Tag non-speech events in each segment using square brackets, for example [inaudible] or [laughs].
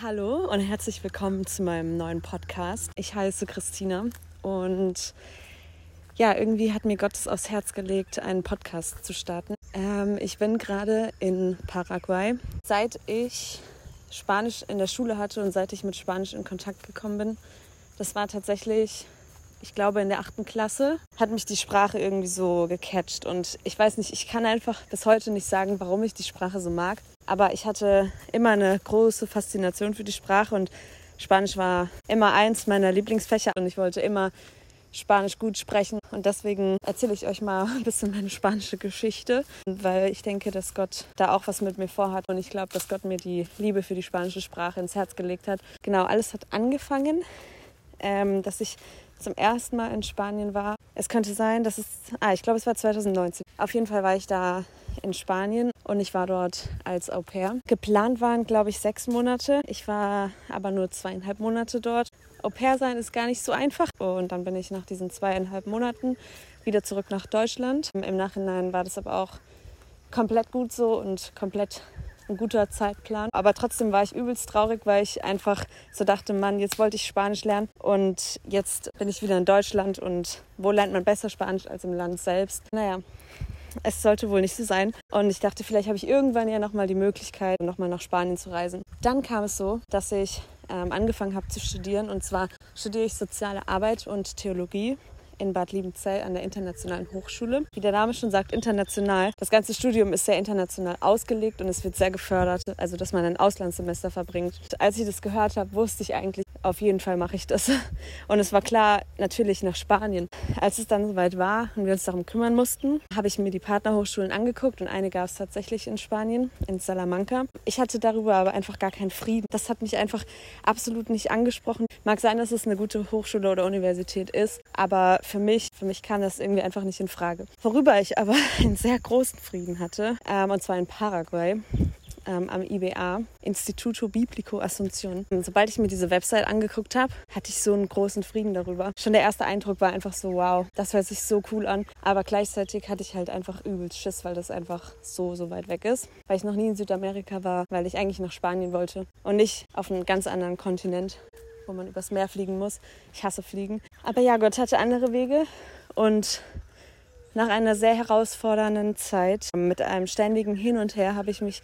Hallo und herzlich willkommen zu meinem neuen Podcast. Ich heiße Christina und ja, irgendwie hat mir Gott es aufs Herz gelegt, einen Podcast zu starten. Ähm, ich bin gerade in Paraguay. Seit ich Spanisch in der Schule hatte und seit ich mit Spanisch in Kontakt gekommen bin, das war tatsächlich, ich glaube, in der achten Klasse, hat mich die Sprache irgendwie so gecatcht. Und ich weiß nicht, ich kann einfach bis heute nicht sagen, warum ich die Sprache so mag. Aber ich hatte immer eine große Faszination für die Sprache und Spanisch war immer eins meiner Lieblingsfächer und ich wollte immer Spanisch gut sprechen. Und deswegen erzähle ich euch mal [laughs] ein bisschen meine spanische Geschichte, weil ich denke, dass Gott da auch was mit mir vorhat. Und ich glaube, dass Gott mir die Liebe für die spanische Sprache ins Herz gelegt hat. Genau, alles hat angefangen, ähm, dass ich zum ersten Mal in Spanien war. Es könnte sein, dass es, ah, ich glaube, es war 2019. Auf jeden Fall war ich da in Spanien und ich war dort als Au pair. Geplant waren, glaube ich, sechs Monate. Ich war aber nur zweieinhalb Monate dort. Au pair sein ist gar nicht so einfach. Und dann bin ich nach diesen zweieinhalb Monaten wieder zurück nach Deutschland. Im Nachhinein war das aber auch komplett gut so und komplett ein guter Zeitplan. Aber trotzdem war ich übelst traurig, weil ich einfach so dachte, Mann, jetzt wollte ich Spanisch lernen und jetzt bin ich wieder in Deutschland und wo lernt man besser Spanisch als im Land selbst? Naja, es sollte wohl nicht so sein. Und ich dachte, vielleicht habe ich irgendwann ja nochmal die Möglichkeit, nochmal nach Spanien zu reisen. Dann kam es so, dass ich ähm, angefangen habe zu studieren. Und zwar studiere ich soziale Arbeit und Theologie in Bad Liebenzell an der Internationalen Hochschule. Wie der Name schon sagt, international. Das ganze Studium ist sehr international ausgelegt und es wird sehr gefördert, also dass man ein Auslandssemester verbringt. Als ich das gehört habe, wusste ich eigentlich, auf jeden Fall mache ich das. [laughs] Und es war klar, natürlich nach Spanien. Als es dann soweit war und wir uns darum kümmern mussten, habe ich mir die Partnerhochschulen angeguckt und eine gab es tatsächlich in Spanien, in Salamanca. Ich hatte darüber aber einfach gar keinen Frieden. Das hat mich einfach absolut nicht angesprochen. Mag sein, dass es eine gute Hochschule oder Universität ist, aber für mich, für mich kam das irgendwie einfach nicht in Frage. Worüber ich aber [laughs] einen sehr großen Frieden hatte, ähm, und zwar in Paraguay. Ähm, am IBA, Instituto Biblico Asunción. Sobald ich mir diese Website angeguckt habe, hatte ich so einen großen Frieden darüber. Schon der erste Eindruck war einfach so, wow, das hört sich so cool an. Aber gleichzeitig hatte ich halt einfach übelst Schiss, weil das einfach so, so weit weg ist. Weil ich noch nie in Südamerika war, weil ich eigentlich nach Spanien wollte und nicht auf einen ganz anderen Kontinent wo man übers Meer fliegen muss. Ich hasse Fliegen. Aber ja, Gott hatte andere Wege und nach einer sehr herausfordernden Zeit mit einem ständigen Hin und Her habe ich mich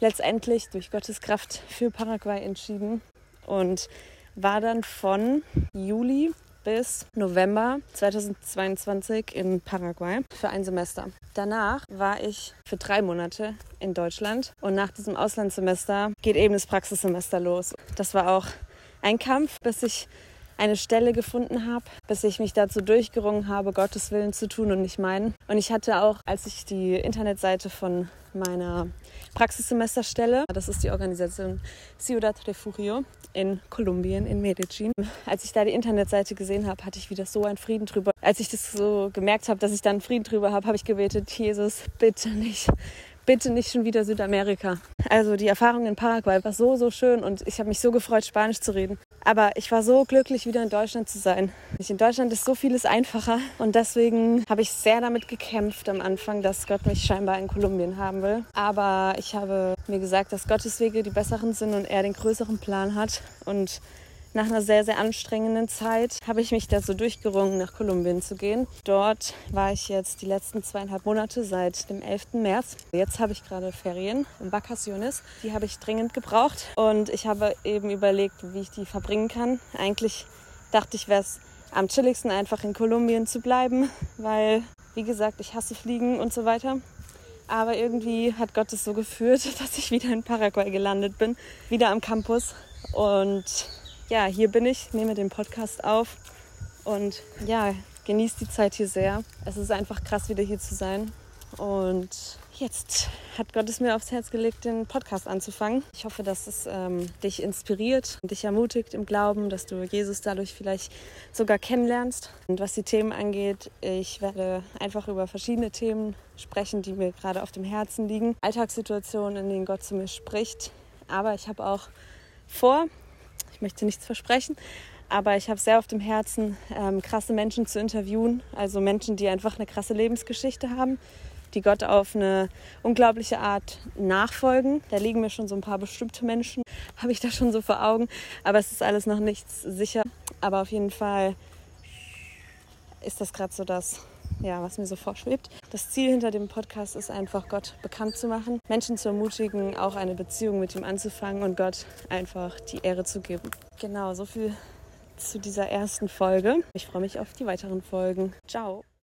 letztendlich durch Gottes Kraft für Paraguay entschieden und war dann von Juli bis November 2022 in Paraguay für ein Semester. Danach war ich für drei Monate in Deutschland und nach diesem Auslandssemester geht eben das Praxissemester los. Das war auch ein Kampf, bis ich eine Stelle gefunden habe, bis ich mich dazu durchgerungen habe, Gottes Willen zu tun und nicht meinen. Und ich hatte auch, als ich die Internetseite von meiner Praxissemesterstelle, das ist die Organisation Ciudad Refugio in Kolumbien, in Medellin. Als ich da die Internetseite gesehen habe, hatte ich wieder so einen Frieden drüber. Als ich das so gemerkt habe, dass ich da einen Frieden drüber habe, habe ich gebetet, Jesus, bitte nicht bitte nicht schon wieder Südamerika. Also die Erfahrung in Paraguay war so, so schön und ich habe mich so gefreut, Spanisch zu reden. Aber ich war so glücklich, wieder in Deutschland zu sein. In Deutschland ist so vieles einfacher und deswegen habe ich sehr damit gekämpft am Anfang, dass Gott mich scheinbar in Kolumbien haben will. Aber ich habe mir gesagt, dass Gottes Wege die besseren sind und er den größeren Plan hat und nach einer sehr, sehr anstrengenden Zeit habe ich mich da so durchgerungen, nach Kolumbien zu gehen. Dort war ich jetzt die letzten zweieinhalb Monate seit dem 11. März. Jetzt habe ich gerade Ferien in Vacaciones. Die habe ich dringend gebraucht und ich habe eben überlegt, wie ich die verbringen kann. Eigentlich dachte ich, wäre es am chilligsten einfach in Kolumbien zu bleiben, weil, wie gesagt, ich hasse Fliegen und so weiter. Aber irgendwie hat Gott es so geführt, [laughs] dass ich wieder in Paraguay gelandet bin, wieder am Campus. Und ja, hier bin ich, nehme den Podcast auf und ja, genieße die Zeit hier sehr. Es ist einfach krass, wieder hier zu sein. Und jetzt hat Gott es mir aufs Herz gelegt, den Podcast anzufangen. Ich hoffe, dass es ähm, dich inspiriert und dich ermutigt im Glauben, dass du Jesus dadurch vielleicht sogar kennenlernst. Und was die Themen angeht, ich werde einfach über verschiedene Themen sprechen, die mir gerade auf dem Herzen liegen. Alltagssituationen, in denen Gott zu mir spricht. Aber ich habe auch vor, möchte nichts versprechen, aber ich habe sehr auf dem Herzen, ähm, krasse Menschen zu interviewen. Also Menschen, die einfach eine krasse Lebensgeschichte haben, die Gott auf eine unglaubliche Art nachfolgen. Da liegen mir schon so ein paar bestimmte Menschen, [laughs] habe ich da schon so vor Augen. Aber es ist alles noch nichts sicher. Aber auf jeden Fall ist das gerade so das, ja, was mir so vorschwebt. Das Ziel hinter dem Podcast ist einfach, Gott bekannt zu machen, Menschen zu ermutigen, auch eine Beziehung mit ihm anzufangen und Gott einfach die Ehre zu geben. Genau, so viel zu dieser ersten Folge. Ich freue mich auf die weiteren Folgen. Ciao.